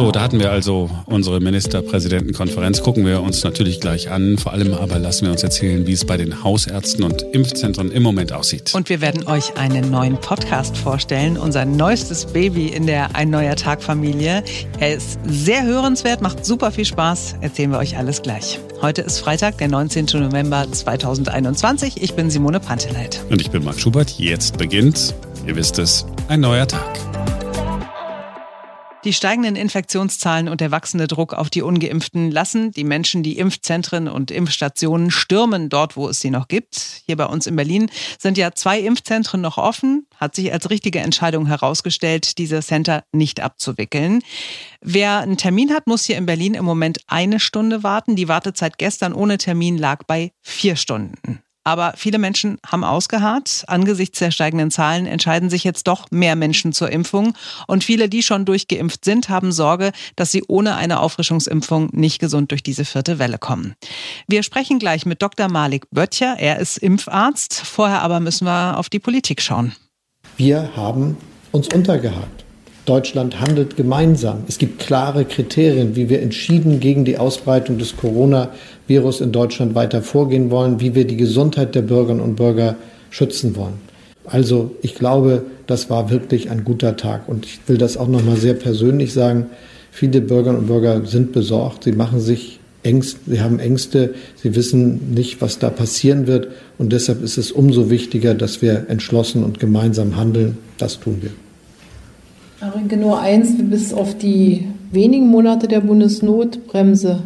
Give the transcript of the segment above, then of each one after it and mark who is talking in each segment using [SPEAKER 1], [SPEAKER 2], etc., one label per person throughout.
[SPEAKER 1] So, da hatten wir also unsere Ministerpräsidentenkonferenz. Gucken wir uns natürlich gleich an. Vor allem aber lassen wir uns erzählen, wie es bei den Hausärzten und Impfzentren im Moment aussieht.
[SPEAKER 2] Und wir werden euch einen neuen Podcast vorstellen. Unser neuestes Baby in der Ein neuer Tag Familie. Er ist sehr hörenswert, macht super viel Spaß. Erzählen wir euch alles gleich. Heute ist Freitag, der 19. November 2021. Ich bin Simone Panteleit.
[SPEAKER 1] Und ich bin Marc Schubert. Jetzt beginnt, ihr wisst es, ein neuer Tag.
[SPEAKER 2] Die steigenden Infektionszahlen und der wachsende Druck auf die ungeimpften lassen die Menschen die Impfzentren und Impfstationen stürmen, dort wo es sie noch gibt. Hier bei uns in Berlin sind ja zwei Impfzentren noch offen. Hat sich als richtige Entscheidung herausgestellt, diese Center nicht abzuwickeln. Wer einen Termin hat, muss hier in Berlin im Moment eine Stunde warten. Die Wartezeit gestern ohne Termin lag bei vier Stunden. Aber viele Menschen haben ausgeharrt. Angesichts der steigenden Zahlen entscheiden sich jetzt doch mehr Menschen zur Impfung. Und viele, die schon durchgeimpft sind, haben Sorge, dass sie ohne eine Auffrischungsimpfung nicht gesund durch diese vierte Welle kommen. Wir sprechen gleich mit Dr. Malik Böttcher. Er ist Impfarzt. Vorher aber müssen wir auf die Politik schauen.
[SPEAKER 3] Wir haben uns untergehakt. Deutschland handelt gemeinsam. Es gibt klare Kriterien, wie wir entschieden gegen die Ausbreitung des Coronavirus in Deutschland weiter vorgehen wollen, wie wir die Gesundheit der Bürgerinnen und Bürger schützen wollen. Also ich glaube, das war wirklich ein guter Tag. Und ich will das auch nochmal sehr persönlich sagen. Viele Bürgerinnen und Bürger sind besorgt. Sie machen sich Ängste, sie haben Ängste. Sie wissen nicht, was da passieren wird. Und deshalb ist es umso wichtiger, dass wir entschlossen und gemeinsam handeln. Das tun wir.
[SPEAKER 4] Arinke, nur eins, bis auf die wenigen Monate der Bundesnotbremse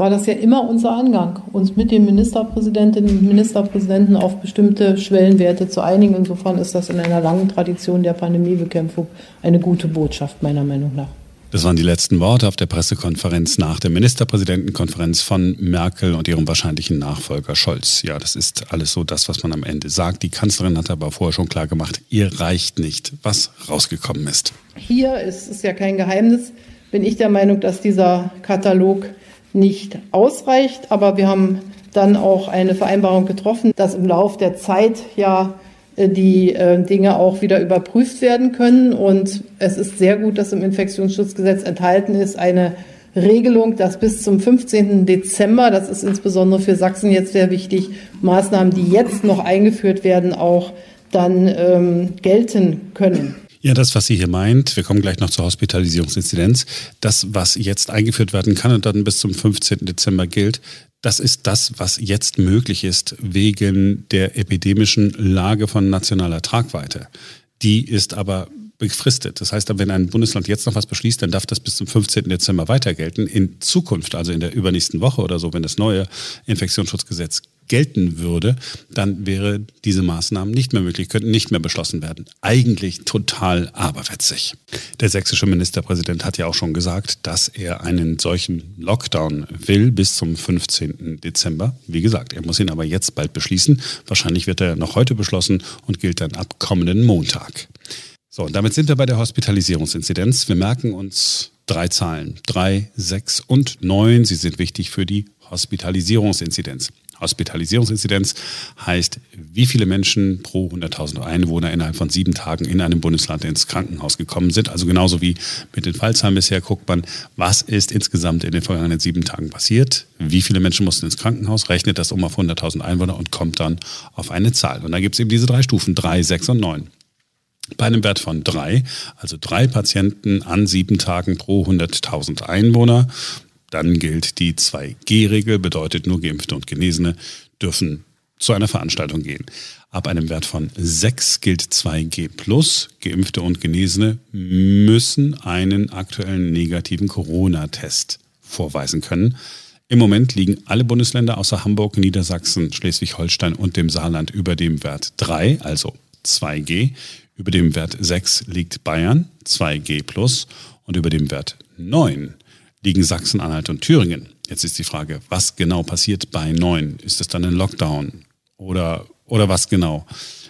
[SPEAKER 4] war das ja immer unser Angang, uns mit den Ministerpräsidentinnen und Ministerpräsidenten auf bestimmte Schwellenwerte zu einigen. Insofern ist das in einer langen Tradition der Pandemiebekämpfung eine gute Botschaft, meiner Meinung nach.
[SPEAKER 1] Das waren die letzten Worte auf der Pressekonferenz nach der Ministerpräsidentenkonferenz von Merkel und ihrem wahrscheinlichen Nachfolger Scholz. Ja, das ist alles so das, was man am Ende sagt. Die Kanzlerin hat aber vorher schon klar gemacht, ihr reicht nicht, was rausgekommen ist.
[SPEAKER 4] Hier ist es ja kein Geheimnis, bin ich der Meinung, dass dieser Katalog nicht ausreicht. Aber wir haben dann auch eine Vereinbarung getroffen, dass im Lauf der Zeit ja äh, die äh, Dinge auch wieder überprüft werden können. Und es ist sehr gut, dass im Infektionsschutzgesetz enthalten ist eine Regelung, dass bis zum 15. Dezember, das ist insbesondere für Sachsen jetzt sehr wichtig, Maßnahmen, die jetzt noch eingeführt werden, auch dann ähm, gelten können.
[SPEAKER 1] Ja, das, was sie hier meint, wir kommen gleich noch zur Hospitalisierungsinzidenz, das, was jetzt eingeführt werden kann und dann bis zum 15. Dezember gilt, das ist das, was jetzt möglich ist wegen der epidemischen Lage von nationaler Tragweite. Die ist aber befristet. Das heißt, wenn ein Bundesland jetzt noch was beschließt, dann darf das bis zum 15. Dezember weiter gelten. In Zukunft, also in der übernächsten Woche oder so, wenn das neue Infektionsschutzgesetz gelten würde, dann wäre diese Maßnahmen nicht mehr möglich, könnten nicht mehr beschlossen werden. Eigentlich total aberwitzig. Der sächsische Ministerpräsident hat ja auch schon gesagt, dass er einen solchen Lockdown will bis zum 15. Dezember. Wie gesagt, er muss ihn aber jetzt bald beschließen. Wahrscheinlich wird er noch heute beschlossen und gilt dann ab kommenden Montag. So, und damit sind wir bei der Hospitalisierungsinzidenz. Wir merken uns drei Zahlen. Drei, sechs und neun. Sie sind wichtig für die Hospitalisierungsinzidenz. Hospitalisierungsinzidenz heißt, wie viele Menschen pro 100.000 Einwohner innerhalb von sieben Tagen in einem Bundesland ins Krankenhaus gekommen sind. Also genauso wie mit den Fallzahlen bisher guckt man, was ist insgesamt in den vergangenen sieben Tagen passiert, wie viele Menschen mussten ins Krankenhaus, rechnet das um auf 100.000 Einwohner und kommt dann auf eine Zahl. Und dann gibt es eben diese drei Stufen, drei, sechs und neun. Bei einem Wert von drei, also drei Patienten an sieben Tagen pro 100.000 Einwohner, dann gilt die 2G-Regel, bedeutet nur Geimpfte und Genesene dürfen zu einer Veranstaltung gehen. Ab einem Wert von 6 gilt 2G plus. Geimpfte und Genesene müssen einen aktuellen negativen Corona-Test vorweisen können. Im Moment liegen alle Bundesländer außer Hamburg, Niedersachsen, Schleswig-Holstein und dem Saarland über dem Wert 3, also 2G. Über dem Wert 6 liegt Bayern, 2G plus. Und über dem Wert 9 liegen Sachsen-Anhalt und Thüringen. Jetzt ist die Frage, was genau passiert bei 9? Ist es dann ein Lockdown oder, oder was genau?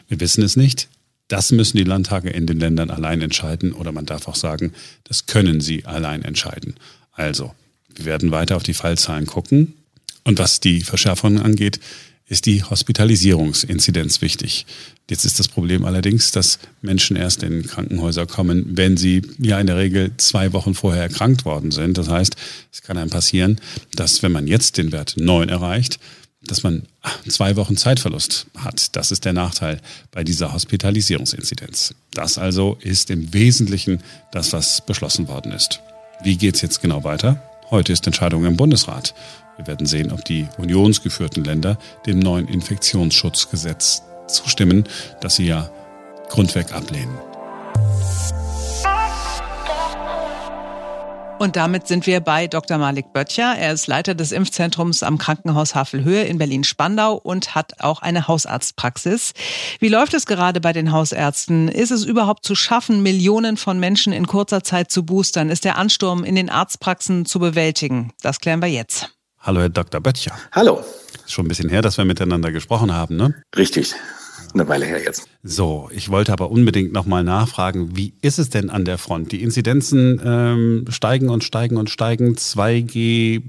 [SPEAKER 1] Wir wissen es nicht. Das müssen die Landtage in den Ländern allein entscheiden oder man darf auch sagen, das können sie allein entscheiden. Also, wir werden weiter auf die Fallzahlen gucken. Und was die Verschärfungen angeht, ist die Hospitalisierungsinzidenz wichtig. Jetzt ist das Problem allerdings, dass Menschen erst in Krankenhäuser kommen, wenn sie ja in der Regel zwei Wochen vorher erkrankt worden sind. Das heißt, es kann einem passieren, dass wenn man jetzt den Wert 9 erreicht, dass man zwei Wochen Zeitverlust hat. Das ist der Nachteil bei dieser Hospitalisierungsinzidenz. Das also ist im Wesentlichen das, was beschlossen worden ist. Wie geht es jetzt genau weiter? Heute ist Entscheidung im Bundesrat. Wir werden sehen, ob die unionsgeführten Länder dem neuen Infektionsschutzgesetz zustimmen, das sie ja grundweg ablehnen.
[SPEAKER 2] Und damit sind wir bei Dr. Malik Böttcher. Er ist Leiter des Impfzentrums am Krankenhaus Havelhöhe in Berlin-Spandau und hat auch eine Hausarztpraxis. Wie läuft es gerade bei den Hausärzten? Ist es überhaupt zu schaffen, Millionen von Menschen in kurzer Zeit zu boostern? Ist der Ansturm in den Arztpraxen zu bewältigen? Das klären wir jetzt.
[SPEAKER 1] Hallo, Herr Dr. Böttcher.
[SPEAKER 5] Hallo.
[SPEAKER 1] Ist schon ein bisschen her, dass wir miteinander gesprochen haben, ne?
[SPEAKER 5] Richtig eine Weile her jetzt.
[SPEAKER 1] So, ich wollte aber unbedingt nochmal nachfragen, wie ist es denn an der Front? Die Inzidenzen ähm, steigen und steigen und steigen. 2G,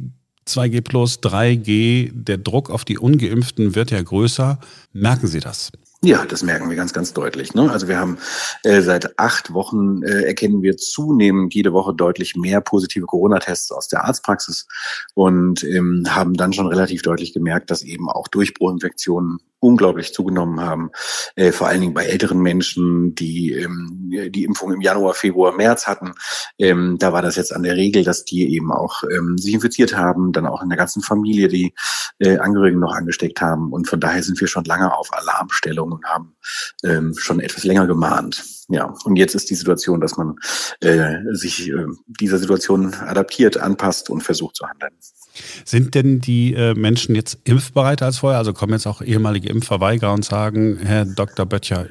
[SPEAKER 1] 2G plus, 3G, der Druck auf die Ungeimpften wird ja größer. Merken Sie das?
[SPEAKER 5] Ja, das merken wir ganz, ganz deutlich. Ne? Also wir haben äh, seit acht Wochen äh, erkennen wir zunehmend jede Woche deutlich mehr positive Corona-Tests aus der Arztpraxis und ähm, haben dann schon relativ deutlich gemerkt, dass eben auch Durchbruchinfektionen unglaublich zugenommen haben, äh, vor allen Dingen bei älteren Menschen, die ähm, die Impfung im Januar, Februar, März hatten. Ähm, da war das jetzt an der Regel, dass die eben auch ähm, sich infiziert haben, dann auch in der ganzen Familie die äh, Angehörigen noch angesteckt haben. Und von daher sind wir schon lange auf Alarmstellung und haben ähm, schon etwas länger gemahnt. Ja, und jetzt ist die Situation, dass man äh, sich äh, dieser Situation adaptiert, anpasst und versucht zu handeln.
[SPEAKER 1] Sind denn die äh, Menschen jetzt impfbereiter als vorher? Also kommen jetzt auch ehemalige Impfverweigerer und sagen, Herr Dr. Böttcher,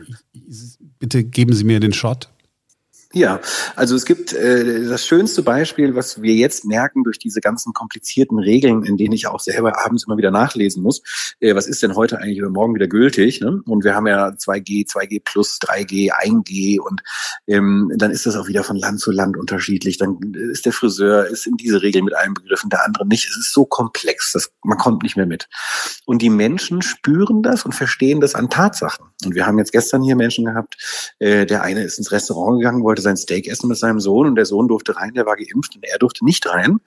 [SPEAKER 1] bitte geben Sie mir den Shot?
[SPEAKER 5] Ja, also es gibt äh, das schönste Beispiel, was wir jetzt merken durch diese ganzen komplizierten Regeln, in denen ich auch selber abends immer wieder nachlesen muss. Äh, was ist denn heute eigentlich oder morgen wieder gültig? Ne? Und wir haben ja 2G, 2G plus, 3G, 1G und ähm, dann ist das auch wieder von Land zu Land unterschiedlich. Dann ist der Friseur ist in diese Regeln mit einbegriffen, der andere nicht. Es ist so komplex, dass man kommt nicht mehr mit. Und die Menschen spüren das und verstehen das an Tatsachen. Und wir haben jetzt gestern hier Menschen gehabt, äh, der eine ist ins Restaurant gegangen, wollte wollte sein Steak essen mit seinem Sohn und der Sohn durfte rein, der war geimpft und er durfte nicht rein.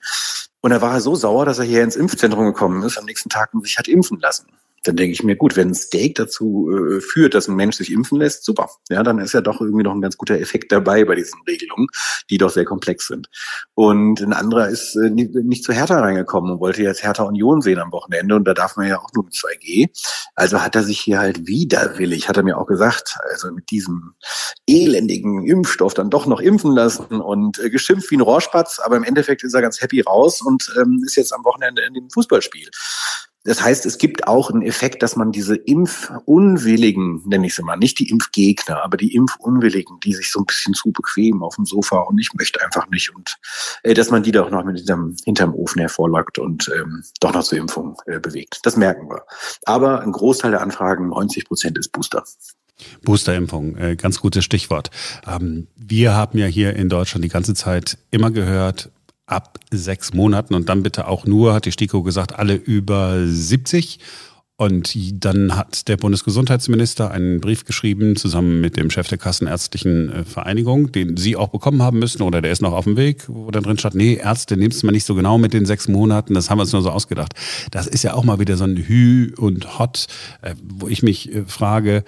[SPEAKER 5] Und da war er so sauer, dass er hier ins Impfzentrum gekommen ist am nächsten Tag und sich hat impfen lassen dann denke ich mir, gut, wenn ein Steak dazu äh, führt, dass ein Mensch sich impfen lässt, super. Ja, dann ist ja doch irgendwie noch ein ganz guter Effekt dabei bei diesen Regelungen, die doch sehr komplex sind. Und ein anderer ist äh, nicht, nicht zu Hertha reingekommen und wollte jetzt Hertha Union sehen am Wochenende und da darf man ja auch nur mit 2G. Also hat er sich hier halt widerwillig, hat er mir auch gesagt, also mit diesem elendigen Impfstoff dann doch noch impfen lassen und äh, geschimpft wie ein Rohrspatz, aber im Endeffekt ist er ganz happy raus und ähm, ist jetzt am Wochenende in dem Fußballspiel. Das heißt, es gibt auch einen Effekt, dass man diese Impfunwilligen, nenne ich sie mal, nicht die Impfgegner, aber die Impfunwilligen, die sich so ein bisschen zu bequem auf dem Sofa und ich möchte einfach nicht und äh, dass man die doch noch mit hinterm, hinterm Ofen hervorlockt und ähm, doch noch zur Impfung äh, bewegt. Das merken wir. Aber ein Großteil der Anfragen, 90 Prozent ist Booster.
[SPEAKER 1] Boosterimpfung, äh, ganz gutes Stichwort. Ähm, wir haben ja hier in Deutschland die ganze Zeit immer gehört, ab sechs Monaten und dann bitte auch nur, hat die STIKO gesagt, alle über 70. Und dann hat der Bundesgesundheitsminister einen Brief geschrieben, zusammen mit dem Chef der Kassenärztlichen äh, Vereinigung, den Sie auch bekommen haben müssen, oder der ist noch auf dem Weg, wo dann drin steht, nee, Ärzte, nehmt es mal nicht so genau mit den sechs Monaten, das haben wir uns nur so ausgedacht. Das ist ja auch mal wieder so ein Hü und Hot, äh, wo ich mich äh, frage,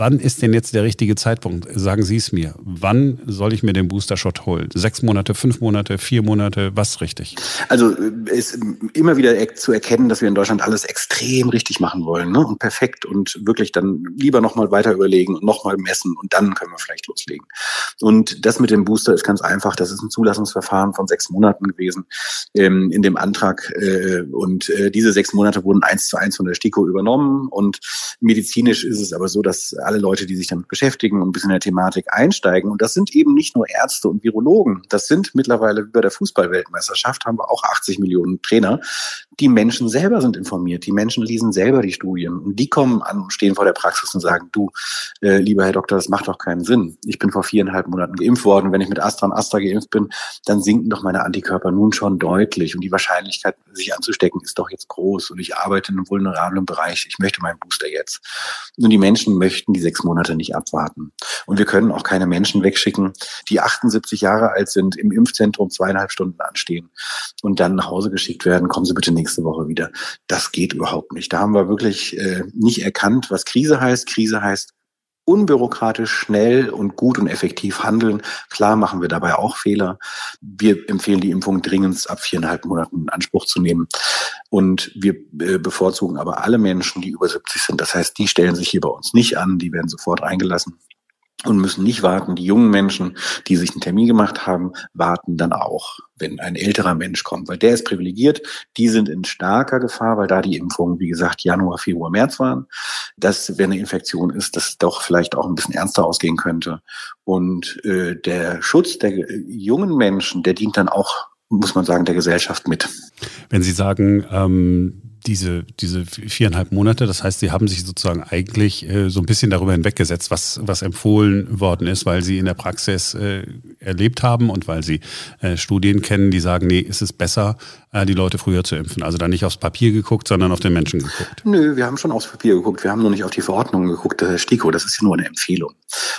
[SPEAKER 1] Wann ist denn jetzt der richtige Zeitpunkt? Sagen Sie es mir. Wann soll ich mir den Booster-Shot holen? Sechs Monate, fünf Monate, vier Monate? Was richtig?
[SPEAKER 5] Also ist immer wieder zu erkennen, dass wir in Deutschland alles extrem richtig machen wollen ne? und perfekt und wirklich dann lieber nochmal weiter überlegen und nochmal messen und dann können wir vielleicht loslegen. Und das mit dem Booster ist ganz einfach. Das ist ein Zulassungsverfahren von sechs Monaten gewesen ähm, in dem Antrag äh, und äh, diese sechs Monate wurden eins zu eins von der STIKO übernommen und medizinisch ist es aber so, dass alle Leute, die sich damit beschäftigen und ein bisschen in der Thematik einsteigen. Und das sind eben nicht nur Ärzte und Virologen. Das sind mittlerweile bei der Fußballweltmeisterschaft haben wir auch 80 Millionen Trainer. Die Menschen selber sind informiert. Die Menschen lesen selber die Studien. Und die kommen an und stehen vor der Praxis und sagen, du, äh, lieber Herr Doktor, das macht doch keinen Sinn. Ich bin vor viereinhalb Monaten geimpft worden. Wenn ich mit Astra und Astra geimpft bin, dann sinken doch meine Antikörper nun schon deutlich. Und die Wahrscheinlichkeit, sich anzustecken, ist doch jetzt groß. Und ich arbeite in einem vulnerablen Bereich. Ich möchte meinen Booster jetzt. Und die Menschen möchten die sechs Monate nicht abwarten. Und wir können auch keine Menschen wegschicken, die 78 Jahre alt sind, im Impfzentrum zweieinhalb Stunden anstehen und dann nach Hause geschickt werden. Kommen Sie bitte nächste Woche wieder. Das geht überhaupt nicht. Da haben wir wirklich äh, nicht erkannt, was Krise heißt. Krise heißt unbürokratisch, schnell und gut und effektiv handeln. Klar machen wir dabei auch Fehler. Wir empfehlen die Impfung dringend ab viereinhalb Monaten in Anspruch zu nehmen. Und wir äh, bevorzugen aber alle Menschen, die über 70 sind. Das heißt, die stellen sich hier bei uns nicht an, die werden sofort eingelassen und müssen nicht warten. Die jungen Menschen, die sich einen Termin gemacht haben, warten dann auch, wenn ein älterer Mensch kommt, weil der ist privilegiert. Die sind in starker Gefahr, weil da die Impfungen, wie gesagt, Januar, Februar, März waren. Dass, wenn eine Infektion ist, das doch vielleicht auch ein bisschen ernster ausgehen könnte. Und äh, der Schutz der jungen Menschen, der dient dann auch, muss man sagen, der Gesellschaft mit.
[SPEAKER 1] Wenn Sie sagen, ähm diese, diese viereinhalb Monate. Das heißt, sie haben sich sozusagen eigentlich äh, so ein bisschen darüber hinweggesetzt, was, was empfohlen worden ist, weil sie in der Praxis äh, erlebt haben und weil sie äh, Studien kennen, die sagen, nee, ist es besser, die Leute früher zu impfen. Also da nicht aufs Papier geguckt, sondern auf den Menschen geguckt.
[SPEAKER 5] Nö, wir haben schon aufs Papier geguckt. Wir haben nur nicht auf die Verordnungen geguckt. Das STIKO, das ist ja nur eine Empfehlung.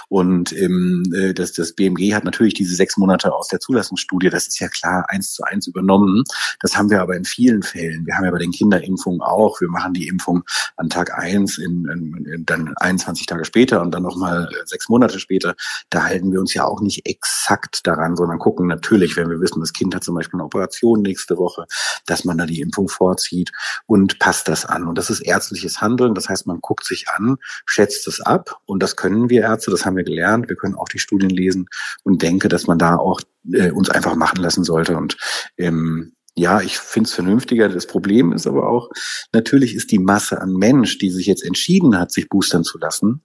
[SPEAKER 5] Und ähm, äh, das, das BMG hat natürlich diese sechs Monate aus der Zulassungsstudie, das ist ja klar, eins zu eins übernommen. Das haben wir aber in vielen Fällen. Wir haben ja bei den Kinderimpfungen auch. Wir machen die Impfung an Tag eins, in, in, in dann 21 Tage später und dann nochmal äh, sechs Monate später. Da halten wir uns ja auch nicht exakt daran, sondern gucken natürlich, wenn wir wissen, das Kind hat zum Beispiel eine Operation nächste Woche, Woche, dass man da die Impfung vorzieht und passt das an. Und das ist ärztliches Handeln. Das heißt, man guckt sich an, schätzt es ab und das können wir Ärzte, das haben wir gelernt. Wir können auch die Studien lesen und denke, dass man da auch äh, uns einfach machen lassen sollte und ähm, ja, ich finde es vernünftiger. Das Problem ist aber auch, natürlich ist die Masse an Mensch, die sich jetzt entschieden hat, sich boostern zu lassen,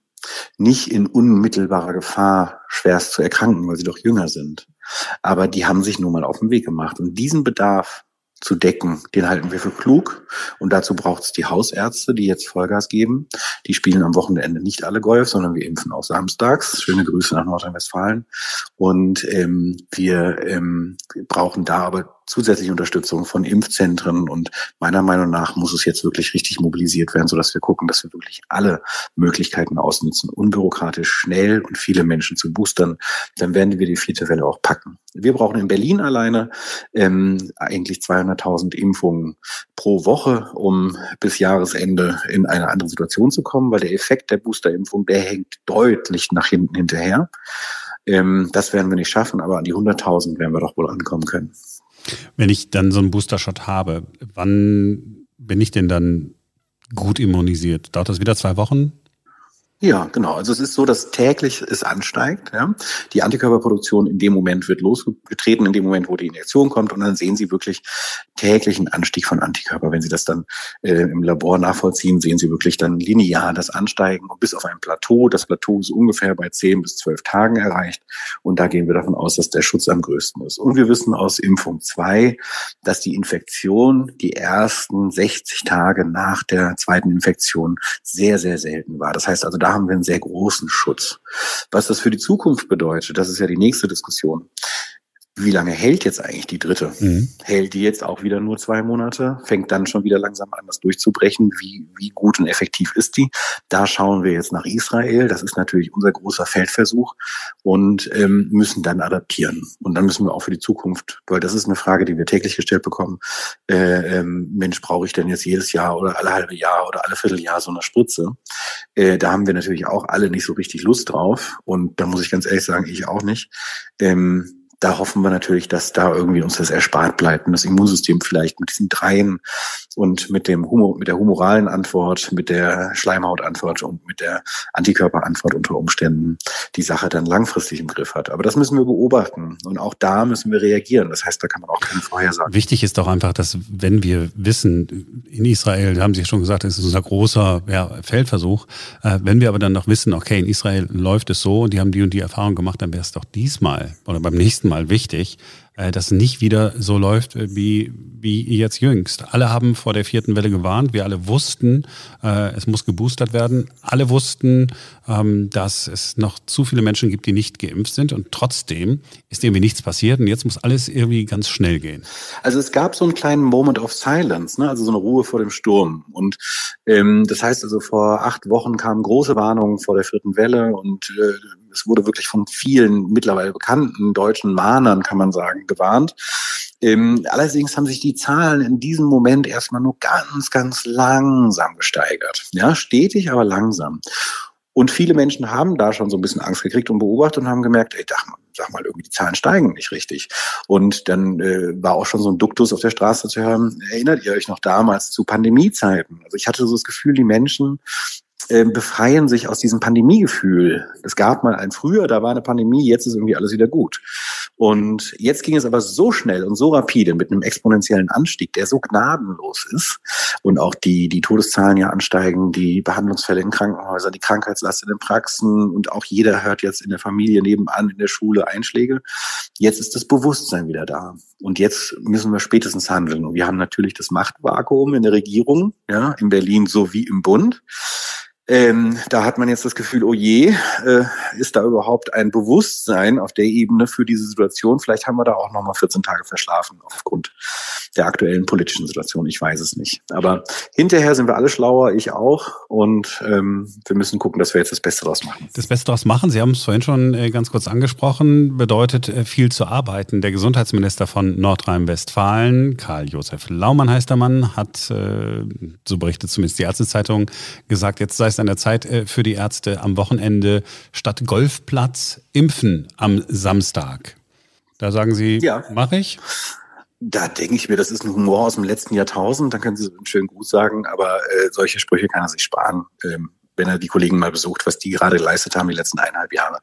[SPEAKER 5] nicht in unmittelbarer Gefahr, schwerst zu erkranken, weil sie doch jünger sind. Aber die haben sich nun mal auf den Weg gemacht. Und diesen Bedarf zu decken. Den halten wir für klug. Und dazu braucht es die Hausärzte, die jetzt Vollgas geben. Die spielen am Wochenende nicht alle Golf, sondern wir impfen auch samstags. Schöne Grüße nach Nordrhein-Westfalen. Und ähm, wir ähm, brauchen da aber zusätzliche Unterstützung von Impfzentren und meiner Meinung nach muss es jetzt wirklich richtig mobilisiert werden, sodass wir gucken, dass wir wirklich alle Möglichkeiten ausnutzen, unbürokratisch, schnell und viele Menschen zu boostern. Dann werden wir die vierte Welle auch packen. Wir brauchen in Berlin alleine ähm, eigentlich 200.000 Impfungen pro Woche, um bis Jahresende in eine andere Situation zu kommen, weil der Effekt der Boosterimpfung, der hängt deutlich nach hinten hinterher. Ähm, das werden wir nicht schaffen, aber an die 100.000 werden wir doch wohl ankommen können.
[SPEAKER 1] Wenn ich dann so einen Booster-Shot habe, wann bin ich denn dann gut immunisiert? Dauert das wieder zwei Wochen?
[SPEAKER 5] Ja, genau. Also es ist so, dass täglich es ansteigt. Ja. Die Antikörperproduktion in dem Moment wird losgetreten, in dem Moment, wo die Injektion kommt, und dann sehen Sie wirklich täglichen Anstieg von Antikörper. Wenn Sie das dann äh, im Labor nachvollziehen, sehen Sie wirklich dann linear das Ansteigen bis auf ein Plateau. Das Plateau ist ungefähr bei zehn bis zwölf Tagen erreicht. Und da gehen wir davon aus, dass der Schutz am größten ist. Und wir wissen aus Impfung zwei, dass die Infektion die ersten 60 Tage nach der zweiten Infektion sehr, sehr selten war. Das heißt also, da haben wir einen sehr großen Schutz. Was das für die Zukunft bedeutet, das ist ja die nächste Diskussion wie lange hält jetzt eigentlich die dritte? Mhm. Hält die jetzt auch wieder nur zwei Monate? Fängt dann schon wieder langsam an, das durchzubrechen? Wie, wie gut und effektiv ist die? Da schauen wir jetzt nach Israel. Das ist natürlich unser großer Feldversuch und ähm, müssen dann adaptieren. Und dann müssen wir auch für die Zukunft, weil das ist eine Frage, die wir täglich gestellt bekommen. Äh, ähm, Mensch, brauche ich denn jetzt jedes Jahr oder alle halbe Jahr oder alle Vierteljahr so eine Spritze? Äh, da haben wir natürlich auch alle nicht so richtig Lust drauf. Und da muss ich ganz ehrlich sagen, ich auch nicht. Ähm, da hoffen wir natürlich, dass da irgendwie uns das erspart bleibt und das Immunsystem vielleicht mit diesen dreien und mit dem Humor, mit der humoralen Antwort, mit der Schleimhautantwort und mit der Antikörperantwort unter Umständen die Sache dann langfristig im Griff hat. Aber das müssen wir beobachten und auch da müssen wir reagieren. Das heißt, da kann man auch keine Vorhersagen.
[SPEAKER 1] Wichtig ist doch einfach, dass wenn wir wissen, in Israel, haben Sie schon gesagt, das ist unser großer ja, Feldversuch, äh, wenn wir aber dann noch wissen, okay, in Israel läuft es so und die haben die und die Erfahrung gemacht, dann wäre es doch diesmal oder beim nächsten Mal wichtig, äh, das nicht wieder so läuft äh, wie, wie jetzt jüngst. Alle haben vor der vierten Welle gewarnt. Wir alle wussten, äh, es muss geboostert werden. Alle wussten, ähm, dass es noch zu viele Menschen gibt, die nicht geimpft sind. Und trotzdem ist irgendwie nichts passiert. Und jetzt muss alles irgendwie ganz schnell gehen.
[SPEAKER 5] Also es gab so einen kleinen Moment of Silence, ne? also so eine Ruhe vor dem Sturm. Und ähm, das heißt also, vor acht Wochen kamen große Warnungen vor der vierten Welle und äh, es wurde wirklich von vielen mittlerweile bekannten deutschen Mahnern, kann man sagen, gewarnt. Ähm, allerdings haben sich die Zahlen in diesem Moment erstmal nur ganz, ganz langsam gesteigert. Ja, stetig, aber langsam. Und viele Menschen haben da schon so ein bisschen Angst gekriegt und beobachtet und haben gemerkt, ey, sag mal, sag mal irgendwie die Zahlen steigen nicht richtig. Und dann äh, war auch schon so ein Duktus auf der Straße zu hören, erinnert ihr euch noch damals zu Pandemiezeiten? Also ich hatte so das Gefühl, die Menschen äh, befreien sich aus diesem Pandemiegefühl. Es gab mal ein früher, da war eine Pandemie, jetzt ist irgendwie alles wieder gut. Und jetzt ging es aber so schnell und so rapide mit einem exponentiellen Anstieg, der so gnadenlos ist und auch die, die Todeszahlen ja ansteigen, die Behandlungsfälle in Krankenhäusern, die Krankheitslast in den Praxen und auch jeder hört jetzt in der Familie nebenan, in der Schule Einschläge. Jetzt ist das Bewusstsein wieder da. Und jetzt müssen wir spätestens handeln. Und wir haben natürlich das Machtvakuum in der Regierung, ja, in Berlin sowie im Bund. Ähm, da hat man jetzt das Gefühl, oh je, äh, ist da überhaupt ein Bewusstsein auf der Ebene für diese Situation? Vielleicht haben wir da auch nochmal 14 Tage verschlafen aufgrund der aktuellen politischen Situation. Ich weiß es nicht. Aber hinterher sind wir alle schlauer, ich auch. Und ähm, wir müssen gucken, dass wir jetzt das Beste daraus machen.
[SPEAKER 1] Das Beste daraus machen, Sie haben es vorhin schon äh, ganz kurz angesprochen, bedeutet äh, viel zu arbeiten. Der Gesundheitsminister von Nordrhein-Westfalen, Karl-Josef Laumann heißt der Mann, hat, äh, so berichtet zumindest die Ärztezeitung, gesagt, jetzt sei es an der Zeit äh, für die Ärzte am Wochenende statt Golfplatz impfen am Samstag. Da sagen Sie, ja. mache ich?
[SPEAKER 5] Da denke ich mir, das ist ein Humor aus dem letzten Jahrtausend. Dann können Sie einen schönen Gruß sagen, aber äh, solche Sprüche kann er sich sparen. Ähm, wenn er die Kollegen mal besucht, was die gerade geleistet haben die letzten eineinhalb Jahre.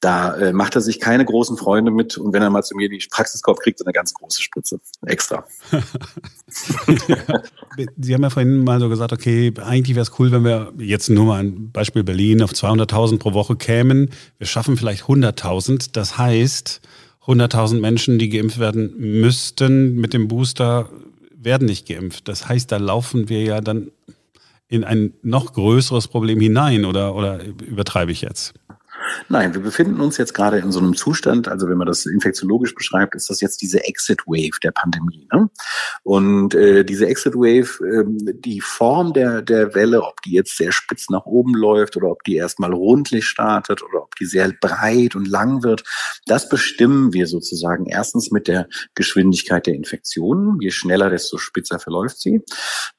[SPEAKER 5] Da äh, macht er sich keine großen Freunde mit und wenn er mal zu mir die Praxis kommt, kriegt er eine ganz große Spritze. Extra.
[SPEAKER 1] Sie haben ja vorhin mal so gesagt, okay, eigentlich wäre es cool, wenn wir jetzt nur mal ein Beispiel Berlin auf 200.000 pro Woche kämen. Wir schaffen vielleicht 100.000. Das heißt, 100.000 Menschen, die geimpft werden müssten mit dem Booster, werden nicht geimpft. Das heißt, da laufen wir ja dann in ein noch größeres Problem hinein oder, oder übertreibe ich jetzt?
[SPEAKER 5] Nein, wir befinden uns jetzt gerade in so einem Zustand, also wenn man das infektiologisch beschreibt, ist das jetzt diese Exit Wave der Pandemie. Ne? Und äh, diese Exit Wave, äh, die Form der, der Welle, ob die jetzt sehr spitz nach oben läuft oder ob die erstmal rundlich startet oder ob die sehr breit und lang wird, das bestimmen wir sozusagen erstens mit der Geschwindigkeit der Infektionen. Je schneller, desto spitzer verläuft sie,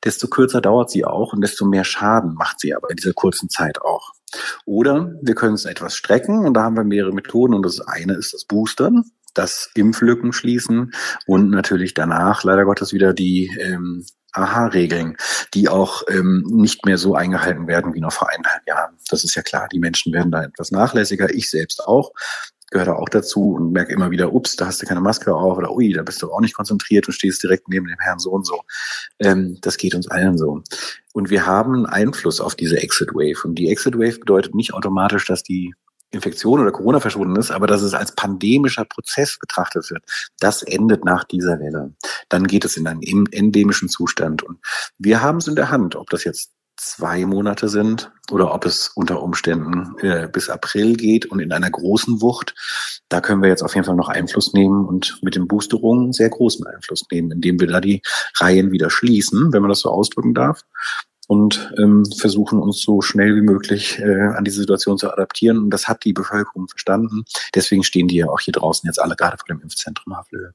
[SPEAKER 5] desto kürzer dauert sie auch und desto mehr Schaden macht sie aber in dieser kurzen Zeit auch. Oder wir können es etwas strecken und da haben wir mehrere Methoden und das eine ist das Boostern, das Impflücken schließen und natürlich danach leider Gottes wieder die ähm, Aha-Regeln, die auch ähm, nicht mehr so eingehalten werden wie noch vor eineinhalb Jahren. Das ist ja klar, die Menschen werden da etwas nachlässiger, ich selbst auch gehört auch dazu und merke immer wieder, ups, da hast du keine Maske auf oder ui, da bist du auch nicht konzentriert und stehst direkt neben dem Herrn so und so. Ähm, das geht uns allen so. Und wir haben Einfluss auf diese Exit Wave. Und die Exit Wave bedeutet nicht automatisch, dass die Infektion oder Corona verschwunden ist, aber dass es als pandemischer Prozess betrachtet wird. Das endet nach dieser Welle. Dann geht es in einen endemischen Zustand. Und wir haben es in der Hand, ob das jetzt zwei Monate sind oder ob es unter Umständen äh, bis April geht und in einer großen Wucht. Da können wir jetzt auf jeden Fall noch Einfluss nehmen und mit den Boosterungen sehr großen Einfluss nehmen, indem wir da die Reihen wieder schließen, wenn man das so ausdrücken darf, und ähm, versuchen uns so schnell wie möglich äh, an diese Situation zu adaptieren. Und das hat die Bevölkerung verstanden. Deswegen stehen die ja auch hier draußen jetzt alle gerade vor dem Impfzentrum Havlöhe.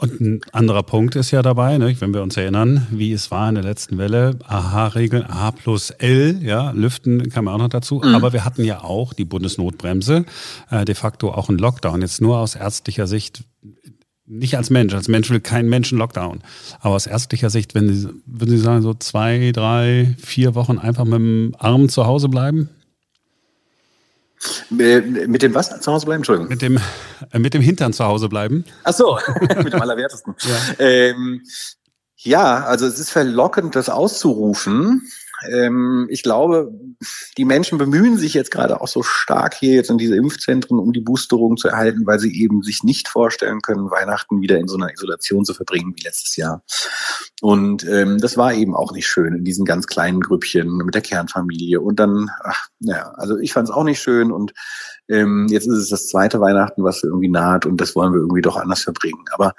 [SPEAKER 1] Und ein anderer Punkt ist ja dabei, ne, wenn wir uns erinnern, wie es war in der letzten Welle, AHA-Regeln, A plus L, ja, Lüften kam auch noch dazu. Mhm. Aber wir hatten ja auch die Bundesnotbremse, äh, de facto auch ein Lockdown. Jetzt nur aus ärztlicher Sicht, nicht als Mensch, als Mensch will kein Mensch einen Lockdown. Aber aus ärztlicher Sicht, wenn Sie, würden Sie sagen, so zwei, drei, vier Wochen einfach mit dem Arm zu Hause bleiben?
[SPEAKER 5] Äh, mit dem was zu Hause bleiben? Entschuldigung.
[SPEAKER 1] Mit dem, äh, mit dem Hintern zu Hause bleiben.
[SPEAKER 5] Ach so, mit dem Allerwertesten. ja. Ähm, ja, also es ist verlockend, das auszurufen. Ähm, ich glaube, die Menschen bemühen sich jetzt gerade auch so stark hier jetzt in diese Impfzentren, um die Boosterung zu erhalten, weil sie eben sich nicht vorstellen können, Weihnachten wieder in so einer Isolation zu verbringen wie letztes Jahr. Und ähm, das war eben auch nicht schön in diesen ganz kleinen Grüppchen mit der Kernfamilie. Und dann, ach, naja, also ich fand es auch nicht schön und ähm, jetzt ist es das zweite Weihnachten, was irgendwie naht und das wollen wir irgendwie doch anders verbringen. Aber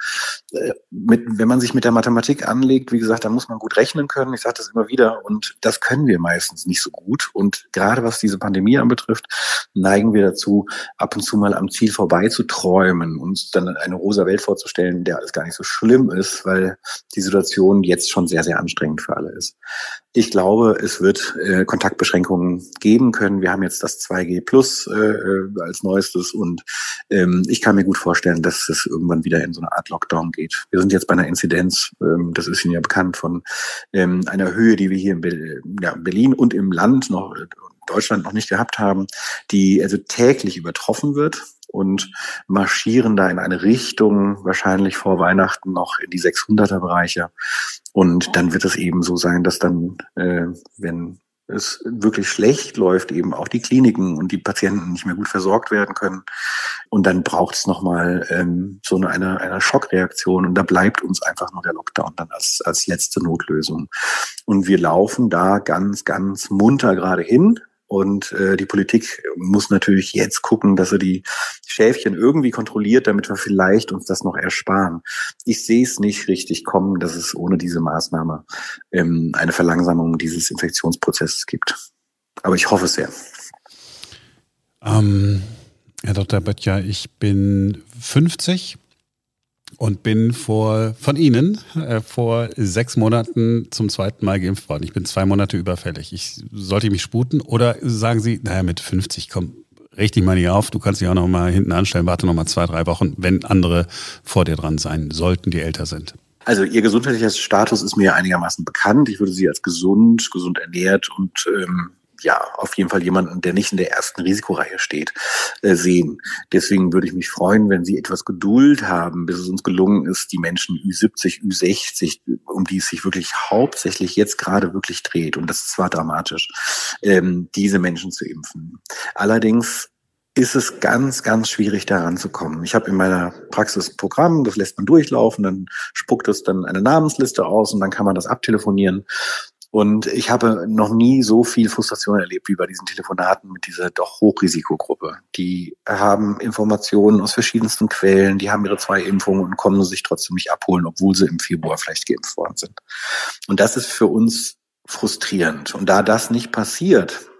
[SPEAKER 5] äh, mit, wenn man sich mit der Mathematik anlegt, wie gesagt, da muss man gut rechnen können. Ich sage das immer wieder und das können wir meistens nicht so gut. Und gerade was diese Pandemie anbetrifft, neigen wir dazu, ab und zu mal am Ziel vorbei zu träumen, uns dann eine rosa Welt vorzustellen, der alles gar nicht so schlimm ist, weil die Situation jetzt schon sehr, sehr anstrengend für alle ist. Ich glaube, es wird äh, Kontaktbeschränkungen geben können. Wir haben jetzt das 2G Plus äh, äh, als neuestes und ähm, ich kann mir gut vorstellen, dass es irgendwann wieder in so eine Art Lockdown geht. Wir sind jetzt bei einer Inzidenz, ähm, das ist Ihnen ja bekannt, von ähm, einer Höhe, die wir hier in Be ja, Berlin und im Land noch Deutschland noch nicht gehabt haben, die also täglich übertroffen wird und marschieren da in eine Richtung, wahrscheinlich vor Weihnachten noch in die 600er Bereiche. Und dann wird es eben so sein, dass dann, äh, wenn es wirklich schlecht läuft, eben auch die Kliniken und die Patienten nicht mehr gut versorgt werden können. Und dann braucht es nochmal ähm, so eine, eine, Schockreaktion. Und da bleibt uns einfach nur der Lockdown dann als, als letzte Notlösung. Und wir laufen da ganz, ganz munter gerade hin. Und äh, die Politik muss natürlich jetzt gucken, dass sie die Schäfchen irgendwie kontrolliert, damit wir vielleicht uns das noch ersparen. Ich sehe es nicht richtig kommen, dass es ohne diese Maßnahme ähm, eine Verlangsamung dieses Infektionsprozesses gibt. Aber ich hoffe es sehr.
[SPEAKER 1] Ähm, Herr Dr. Böttcher, ich bin 50 und bin vor, von Ihnen äh, vor sechs Monaten zum zweiten Mal geimpft worden. Ich bin zwei Monate überfällig. Ich sollte mich sputen oder sagen Sie, naja, mit 50 komm, richtig mal nicht auf, du kannst dich auch noch mal hinten anstellen, warte noch mal zwei, drei Wochen, wenn andere vor dir dran sein sollten, die älter sind.
[SPEAKER 5] Also Ihr gesundheitlicher Status ist mir einigermaßen bekannt. Ich würde Sie als gesund, gesund ernährt und ähm, ja, auf jeden Fall jemanden, der nicht in der ersten Risikoreihe steht, äh, sehen. Deswegen würde ich mich freuen, wenn Sie etwas Geduld haben, bis es uns gelungen ist, die Menschen Ü70, Ü60, um die es sich wirklich hauptsächlich jetzt gerade wirklich dreht, und das ist zwar dramatisch, ähm, diese Menschen zu impfen. Allerdings ist es ganz, ganz schwierig, da ranzukommen. Ich habe in meiner Praxis ein Programm, das lässt man durchlaufen, dann spuckt es dann eine Namensliste aus und dann kann man das abtelefonieren. Und ich habe noch nie so viel Frustration erlebt wie bei diesen Telefonaten mit dieser doch Hochrisikogruppe. Die haben Informationen aus verschiedensten Quellen, die haben ihre zwei Impfungen und kommen sich trotzdem nicht abholen, obwohl sie im Februar vielleicht geimpft worden sind. Und das ist für uns frustrierend. Und da das nicht passiert,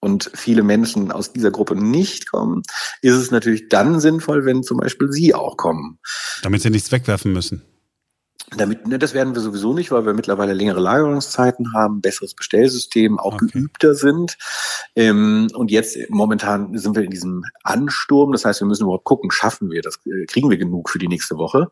[SPEAKER 5] und viele Menschen aus dieser Gruppe nicht kommen, ist es natürlich dann sinnvoll, wenn zum Beispiel Sie auch kommen.
[SPEAKER 1] Damit Sie nichts wegwerfen müssen.
[SPEAKER 5] Damit, ne, das werden wir sowieso nicht, weil wir mittlerweile längere Lagerungszeiten haben, besseres Bestellsystem, auch okay. geübter sind. Ähm, und jetzt momentan sind wir in diesem Ansturm. Das heißt, wir müssen überhaupt gucken, schaffen wir das, äh, kriegen wir genug für die nächste Woche.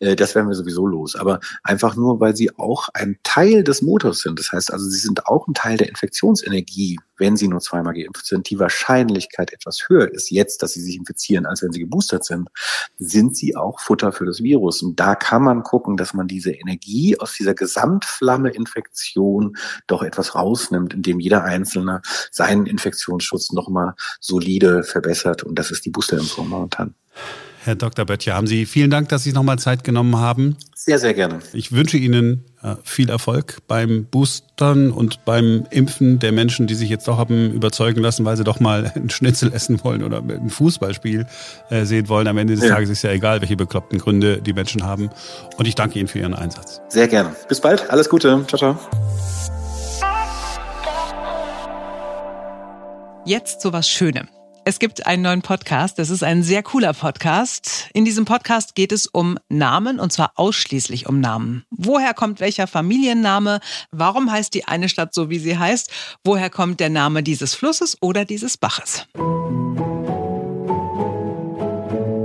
[SPEAKER 5] Äh, das werden wir sowieso los. Aber einfach nur, weil sie auch ein Teil des Motors sind. Das heißt also, sie sind auch ein Teil der Infektionsenergie, wenn sie nur zweimal geimpft sind. Die Wahrscheinlichkeit etwas höher ist jetzt, dass sie sich infizieren, als wenn sie geboostert sind, sind sie auch Futter für das Virus. Und da kann man gucken, dass man diese Energie aus dieser Gesamtflamme-Infektion doch etwas rausnimmt, indem jeder Einzelne seinen Infektionsschutz nochmal solide verbessert. Und das ist die Boosterimpfung momentan.
[SPEAKER 1] Herr Dr. Böttcher, haben Sie vielen Dank, dass Sie sich nochmal Zeit genommen haben.
[SPEAKER 5] Sehr, sehr gerne.
[SPEAKER 1] Ich wünsche Ihnen äh, viel Erfolg beim Boostern und beim Impfen der Menschen, die sich jetzt doch haben überzeugen lassen, weil sie doch mal ein Schnitzel essen wollen oder ein Fußballspiel äh, sehen wollen. Am Ende des ja. Tages ist ja egal, welche bekloppten Gründe die Menschen haben. Und ich danke Ihnen für Ihren Einsatz.
[SPEAKER 5] Sehr gerne. Bis bald. Alles Gute. Ciao, ciao.
[SPEAKER 2] Jetzt zu was Schönem. Es gibt einen neuen Podcast. Das ist ein sehr cooler Podcast. In diesem Podcast geht es um Namen und zwar ausschließlich um Namen. Woher kommt welcher Familienname? Warum heißt die eine Stadt so, wie sie heißt? Woher kommt der Name dieses Flusses oder dieses Baches?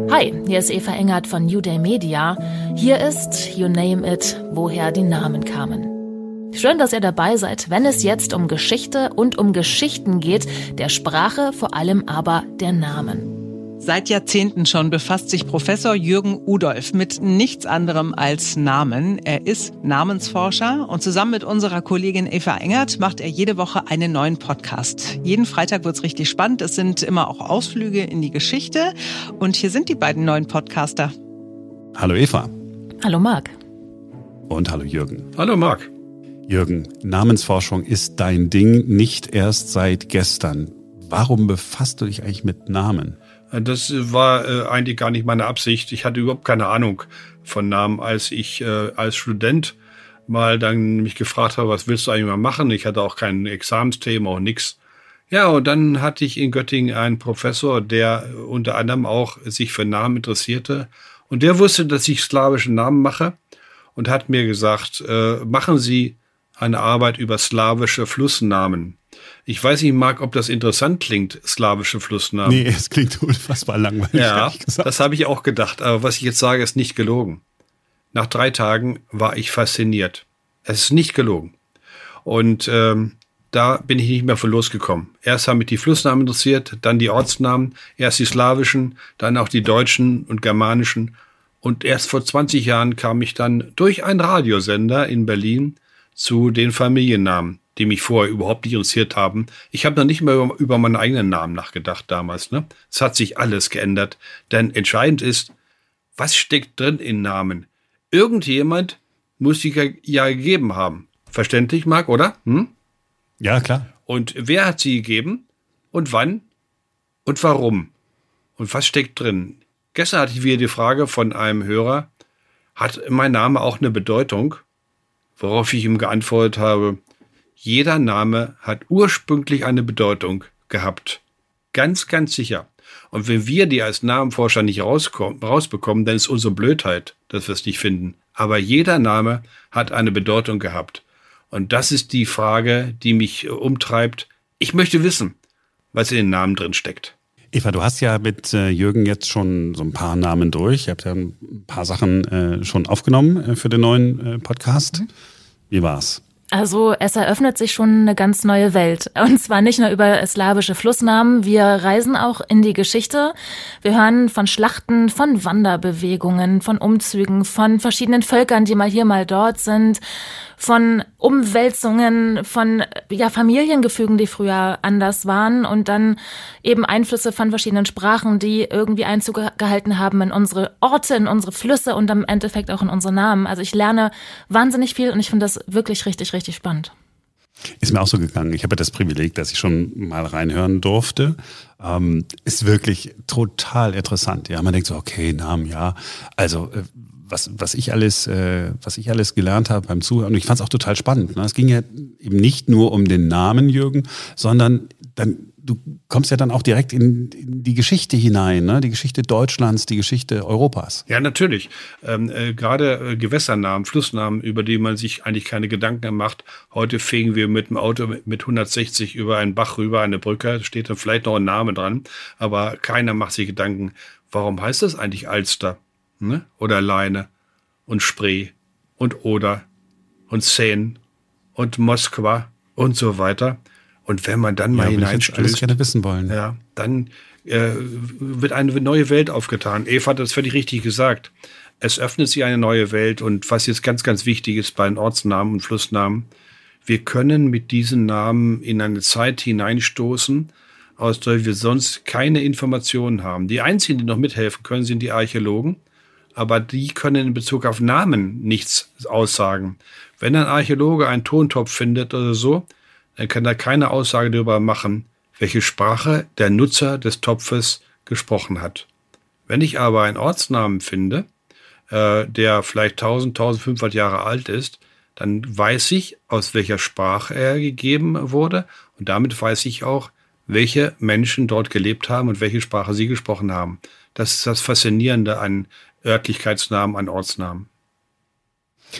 [SPEAKER 6] Hi, hier ist Eva Engert von New Day Media. Hier ist You Name It, woher die Namen kamen. Schön, dass ihr dabei seid, wenn es jetzt um Geschichte und um Geschichten geht, der Sprache, vor allem aber der Namen.
[SPEAKER 2] Seit Jahrzehnten schon befasst sich Professor Jürgen Udolf mit nichts anderem als Namen. Er ist Namensforscher und zusammen mit unserer Kollegin Eva Engert macht er jede Woche einen neuen Podcast. Jeden Freitag wird's richtig spannend. Es sind immer auch Ausflüge in die Geschichte. Und hier sind die beiden neuen Podcaster.
[SPEAKER 1] Hallo Eva.
[SPEAKER 6] Hallo Marc.
[SPEAKER 1] Und hallo Jürgen.
[SPEAKER 7] Hallo Marc.
[SPEAKER 1] Jürgen, Namensforschung ist dein Ding nicht erst seit gestern. Warum befasst du dich eigentlich mit Namen?
[SPEAKER 7] Das war äh, eigentlich gar nicht meine Absicht. Ich hatte überhaupt keine Ahnung von Namen, als ich äh, als Student mal dann mich gefragt habe, was willst du eigentlich mal machen? Ich hatte auch kein Examensthema, auch nix. Ja, und dann hatte ich in Göttingen einen Professor, der unter anderem auch sich für Namen interessierte. Und der wusste, dass ich slawische Namen mache und hat mir gesagt, äh, machen Sie eine Arbeit über slawische Flussnamen. Ich weiß nicht, Marc, ob das interessant klingt, slawische Flussnamen.
[SPEAKER 1] Nee, es klingt unfassbar langweilig.
[SPEAKER 7] Ja, das habe ich auch gedacht. Aber was ich jetzt sage, ist nicht gelogen. Nach drei Tagen war ich fasziniert. Es ist nicht gelogen. Und ähm, da bin ich nicht mehr von losgekommen. Erst haben mich die Flussnamen interessiert, dann die Ortsnamen, erst die slawischen, dann auch die deutschen und germanischen. Und erst vor 20 Jahren kam ich dann durch einen Radiosender in Berlin zu den Familiennamen die mich vorher überhaupt nicht interessiert haben. Ich habe noch nicht mehr über, über meinen eigenen Namen nachgedacht damals. Ne? Es hat sich alles geändert. Denn entscheidend ist, was steckt drin in Namen? Irgendjemand muss die ja gegeben haben. Verständlich, Marc, oder? Hm?
[SPEAKER 1] Ja, klar.
[SPEAKER 7] Und wer hat sie gegeben? Und wann? Und warum? Und was steckt drin? Gestern hatte ich wieder die Frage von einem Hörer, hat mein Name auch eine Bedeutung? Worauf ich ihm geantwortet habe, jeder Name hat ursprünglich eine Bedeutung gehabt. Ganz, ganz sicher. Und wenn wir die als Namenforscher nicht rausbekommen, dann ist unsere Blödheit, dass wir es nicht finden. Aber jeder Name hat eine Bedeutung gehabt. Und das ist die Frage, die mich umtreibt. Ich möchte wissen, was in den Namen drin steckt.
[SPEAKER 1] Eva, du hast ja mit äh, Jürgen jetzt schon so ein paar Namen durch. Ihr habt ja ein paar Sachen äh, schon aufgenommen äh, für den neuen Podcast. Mhm. Wie war's?
[SPEAKER 6] Also es eröffnet sich schon eine ganz neue Welt. Und zwar nicht nur über slawische Flussnamen. Wir reisen auch in die Geschichte. Wir hören von Schlachten, von Wanderbewegungen, von Umzügen, von verschiedenen Völkern, die mal hier, mal dort sind, von Umwälzungen, von ja, Familiengefügen, die früher anders waren und dann eben Einflüsse von verschiedenen Sprachen, die irgendwie Einzug gehalten haben in unsere Orte, in unsere Flüsse und im Endeffekt auch in unsere Namen. Also ich lerne wahnsinnig viel und ich finde das wirklich richtig, richtig spannend.
[SPEAKER 1] Ist mir auch so gegangen. Ich habe ja das Privileg, dass ich schon mal reinhören durfte. Ähm, ist wirklich total interessant. Ja, man denkt so, okay, Namen, ja. Also äh, was, was ich alles, äh, was ich alles gelernt habe beim Zuhören. Und ich fand es auch total spannend. Ne? Es ging ja eben nicht nur um den Namen Jürgen, sondern dann, du kommst ja dann auch direkt in, in die Geschichte hinein, ne? die Geschichte Deutschlands, die Geschichte Europas.
[SPEAKER 7] Ja, natürlich. Ähm, äh, Gerade äh, Gewässernamen, Flussnamen, über die man sich eigentlich keine Gedanken mehr macht. Heute fegen wir mit dem Auto mit 160 über einen Bach rüber, eine Brücke, steht dann vielleicht noch ein Name dran, aber keiner macht sich Gedanken, warum heißt das eigentlich Alster? Ne? oder Leine und Spree und Oder und Seine und Moskwa und so weiter. Und wenn man dann mal ja, hineinstößt, alles
[SPEAKER 1] gerne wissen wollen.
[SPEAKER 7] Ja, dann äh, wird eine neue Welt aufgetan. Eva hat das völlig richtig gesagt. Es öffnet sich eine neue Welt und was jetzt ganz, ganz wichtig ist bei den Ortsnamen und Flussnamen, wir können mit diesen Namen in eine Zeit hineinstoßen, aus der wir sonst keine Informationen haben. Die einzigen, die noch mithelfen können, sind die Archäologen aber die können in Bezug auf Namen nichts aussagen. Wenn ein Archäologe einen Tontopf findet oder so, dann kann er keine Aussage darüber machen, welche Sprache der Nutzer des Topfes gesprochen hat. Wenn ich aber einen Ortsnamen finde, äh, der vielleicht 1000, 1500 Jahre alt ist, dann weiß ich, aus welcher Sprache er gegeben wurde und damit weiß ich auch, welche Menschen dort gelebt haben und welche Sprache sie gesprochen haben. Das ist das Faszinierende an Örtlichkeitsnamen, an Ortsnamen.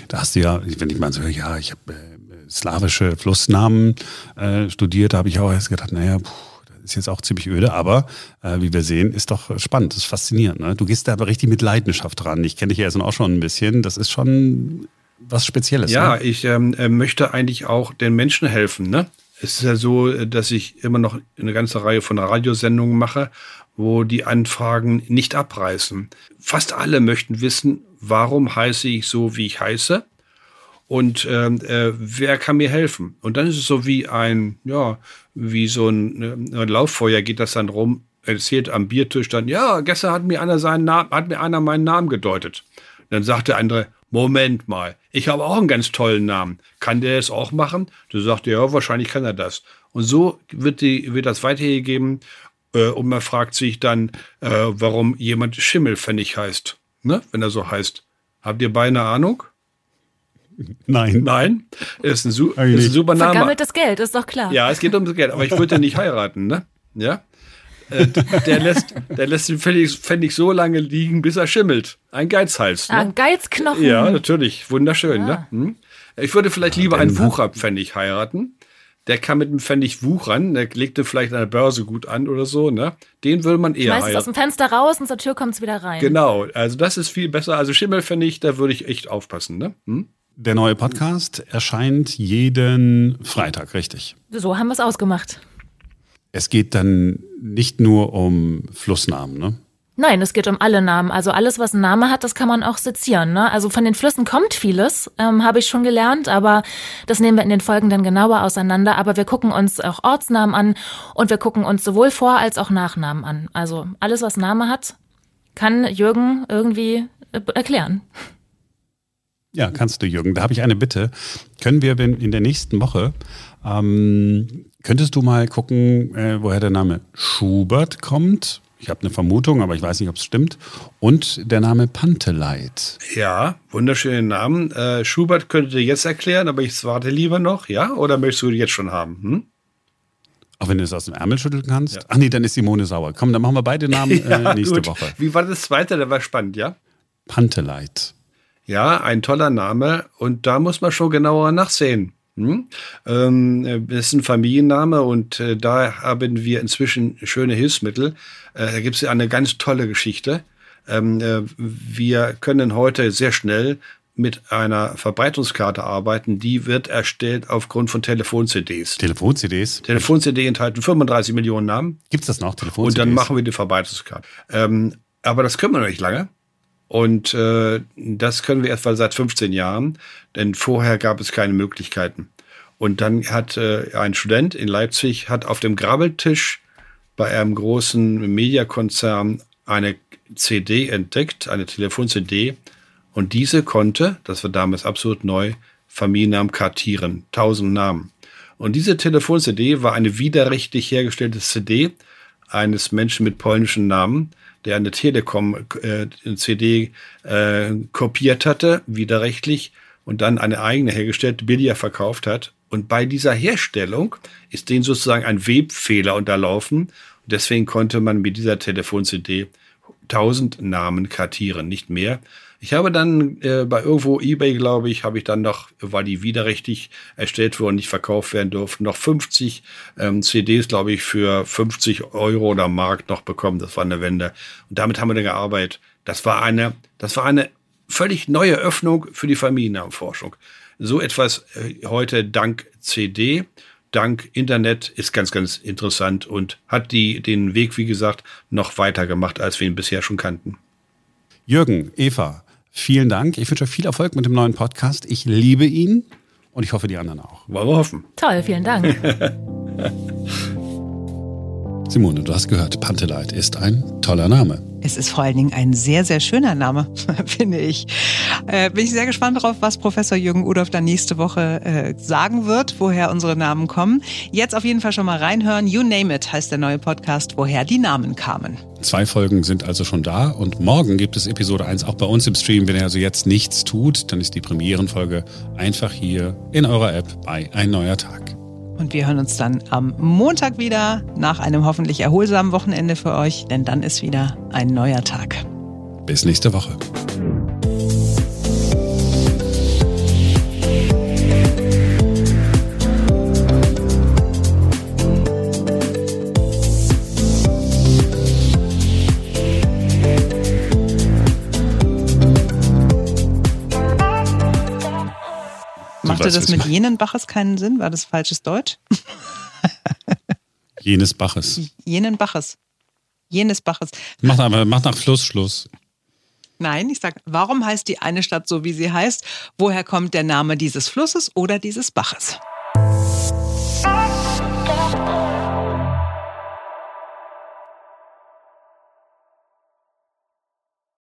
[SPEAKER 1] Da hast du ja, wenn ich mal so, ja, ich habe äh, slawische Flussnamen äh, studiert, da habe ich auch erst gedacht, naja, puh, das ist jetzt auch ziemlich öde, aber äh, wie wir sehen, ist doch spannend, das ist faszinierend. Ne? Du gehst da aber richtig mit Leidenschaft dran. Ich kenne dich ja jetzt auch schon ein bisschen. Das ist schon was Spezielles.
[SPEAKER 7] Ja,
[SPEAKER 1] ne?
[SPEAKER 7] ich ähm, äh, möchte eigentlich auch den Menschen helfen. Ne? Es ist ja so, dass ich immer noch eine ganze Reihe von Radiosendungen mache wo die Anfragen nicht abreißen. Fast alle möchten wissen, warum heiße ich so, wie ich heiße? Und ähm, äh, wer kann mir helfen? Und dann ist es so wie ein, ja, wie so ein, ein Lauffeuer geht das dann rum, erzählt am Biertisch dann, ja, gestern hat mir einer seinen Namen, hat mir einer meinen Namen gedeutet. Dann sagt der andere, Moment mal, ich habe auch einen ganz tollen Namen. Kann der es auch machen? Du sagst, ja, wahrscheinlich kann er das. Und so wird, die, wird das weitergegeben. Äh, und man fragt sich dann, äh, warum jemand Schimmelpfennig heißt. Ne? Wenn er so heißt. Habt ihr beide eine Ahnung?
[SPEAKER 1] Nein.
[SPEAKER 7] Nein, ist ein, ist ein super Name.
[SPEAKER 6] Vergammeltes Geld, ist doch klar.
[SPEAKER 7] Ja, es geht um das Geld, aber ich würde nicht heiraten, ne? Ja? Äh, der lässt, der lässt den Pfennig, Pfennig so lange liegen, bis er schimmelt. Ein Geizhals. Ne?
[SPEAKER 6] Ein Geizknochen.
[SPEAKER 7] Ja, natürlich. Wunderschön. Ja. Ne? Hm? Ich würde vielleicht lieber einen Wucherpfennig heiraten. Der kann mit dem Pfennig wuchern, der legte vielleicht an der Börse gut an oder so, ne? Den würde man eher
[SPEAKER 6] Schmeißt es aus dem Fenster raus und zur Tür kommt es wieder rein.
[SPEAKER 7] Genau, also das ist viel besser. Also Schimmelpfennig, da würde ich echt aufpassen, ne? Hm?
[SPEAKER 1] Der neue Podcast erscheint jeden Freitag, richtig?
[SPEAKER 6] So haben wir es ausgemacht.
[SPEAKER 1] Es geht dann nicht nur um Flussnamen, ne?
[SPEAKER 6] Nein, es geht um alle Namen. Also alles, was einen Namen hat, das kann man auch sezieren. Ne? Also von den Flüssen kommt vieles, ähm, habe ich schon gelernt, aber das nehmen wir in den Folgen dann genauer auseinander. Aber wir gucken uns auch Ortsnamen an und wir gucken uns sowohl Vor- als auch Nachnamen an. Also alles, was Name hat, kann Jürgen irgendwie äh, erklären.
[SPEAKER 1] Ja, kannst du, Jürgen. Da habe ich eine Bitte. Können wir in der nächsten Woche, ähm, könntest du mal gucken, äh, woher der Name Schubert kommt? Ich habe eine Vermutung, aber ich weiß nicht, ob es stimmt. Und der Name Panteleit.
[SPEAKER 7] Ja, wunderschönen Namen. Äh, Schubert könnte dir jetzt erklären, aber ich warte lieber noch, ja? Oder möchtest du jetzt schon haben? Hm?
[SPEAKER 1] Auch wenn du es aus dem Ärmel schütteln kannst? Ja. Ach nee, dann ist Simone sauer. Komm, dann machen wir beide Namen äh, nächste gut. Woche.
[SPEAKER 7] Wie war das zweite? Der war spannend, ja?
[SPEAKER 1] Panteleit.
[SPEAKER 7] Ja, ein toller Name. Und da muss man schon genauer nachsehen. Hm? Ähm, das ist ein Familienname und äh, da haben wir inzwischen schöne Hilfsmittel. Äh, da gibt es eine ganz tolle Geschichte. Ähm, äh, wir können heute sehr schnell mit einer Verbreitungskarte arbeiten. Die wird erstellt aufgrund von Telefon-CDs.
[SPEAKER 1] Telefon-CDs?
[SPEAKER 7] Telefon-CD enthalten 35 Millionen Namen.
[SPEAKER 1] Gibt es das noch,
[SPEAKER 7] Telefon-CDs? Und dann machen wir die Verbreitungskarte. Ähm, aber das können wir noch nicht lange. Und äh, das können wir etwa seit 15 Jahren, denn vorher gab es keine Möglichkeiten. Und dann hat äh, ein Student in Leipzig hat auf dem Grabbeltisch bei einem großen Mediakonzern eine CD entdeckt, eine Telefon-CD. Und diese konnte, das war damals absolut neu, Familiennamen kartieren, tausend Namen. Und diese Telefon-CD war eine widerrechtlich hergestellte CD eines Menschen mit polnischen Namen, der eine Telekom-CD äh, äh, kopiert hatte, widerrechtlich, und dann eine eigene hergestellte, billiger verkauft hat. Und bei dieser Herstellung ist denen sozusagen ein Webfehler unterlaufen. Und deswegen konnte man mit dieser Telefon-CD tausend Namen kartieren, nicht mehr. Ich habe dann äh, bei irgendwo eBay, glaube ich, habe ich dann noch, weil die widerrechtlich erstellt wurden, nicht verkauft werden durften, noch 50 ähm, CDs, glaube ich, für 50 Euro oder Mark noch bekommen. Das war eine Wende. Und damit haben wir dann gearbeitet. Das war eine, das war eine völlig neue Öffnung für die Familiennamenforschung. So etwas äh, heute dank CD dank Internet ist ganz, ganz interessant und hat die, den Weg, wie gesagt, noch weiter gemacht, als wir ihn bisher schon kannten.
[SPEAKER 1] Jürgen, Eva, Vielen Dank. Ich wünsche euch viel Erfolg mit dem neuen Podcast. Ich liebe ihn und ich hoffe, die anderen auch.
[SPEAKER 7] Wollen wir hoffen.
[SPEAKER 6] Toll, vielen Dank.
[SPEAKER 1] Simone, du hast gehört, Panteleit ist ein toller Name.
[SPEAKER 2] Es ist vor allen Dingen ein sehr, sehr schöner Name, finde ich. Äh, bin ich sehr gespannt darauf, was Professor Jürgen Udorf dann nächste Woche äh, sagen wird, woher unsere Namen kommen. Jetzt auf jeden Fall schon mal reinhören. You Name It heißt der neue Podcast, woher die Namen kamen.
[SPEAKER 1] Zwei Folgen sind also schon da und morgen gibt es Episode 1 auch bei uns im Stream. Wenn ihr also jetzt nichts tut, dann ist die Premierenfolge einfach hier in eurer App bei Ein neuer Tag.
[SPEAKER 2] Und wir hören uns dann am Montag wieder nach einem hoffentlich erholsamen Wochenende für euch, denn dann ist wieder ein neuer Tag.
[SPEAKER 1] Bis nächste Woche.
[SPEAKER 2] Machte das mit jenen Baches keinen Sinn? War das falsches Deutsch?
[SPEAKER 1] Jenes Baches.
[SPEAKER 2] Jenen Baches. jenes Baches.
[SPEAKER 1] Mach, aber, mach nach Fluss Schluss.
[SPEAKER 2] Nein, ich sage, warum heißt die eine Stadt so, wie sie heißt? Woher kommt der Name dieses Flusses oder dieses Baches?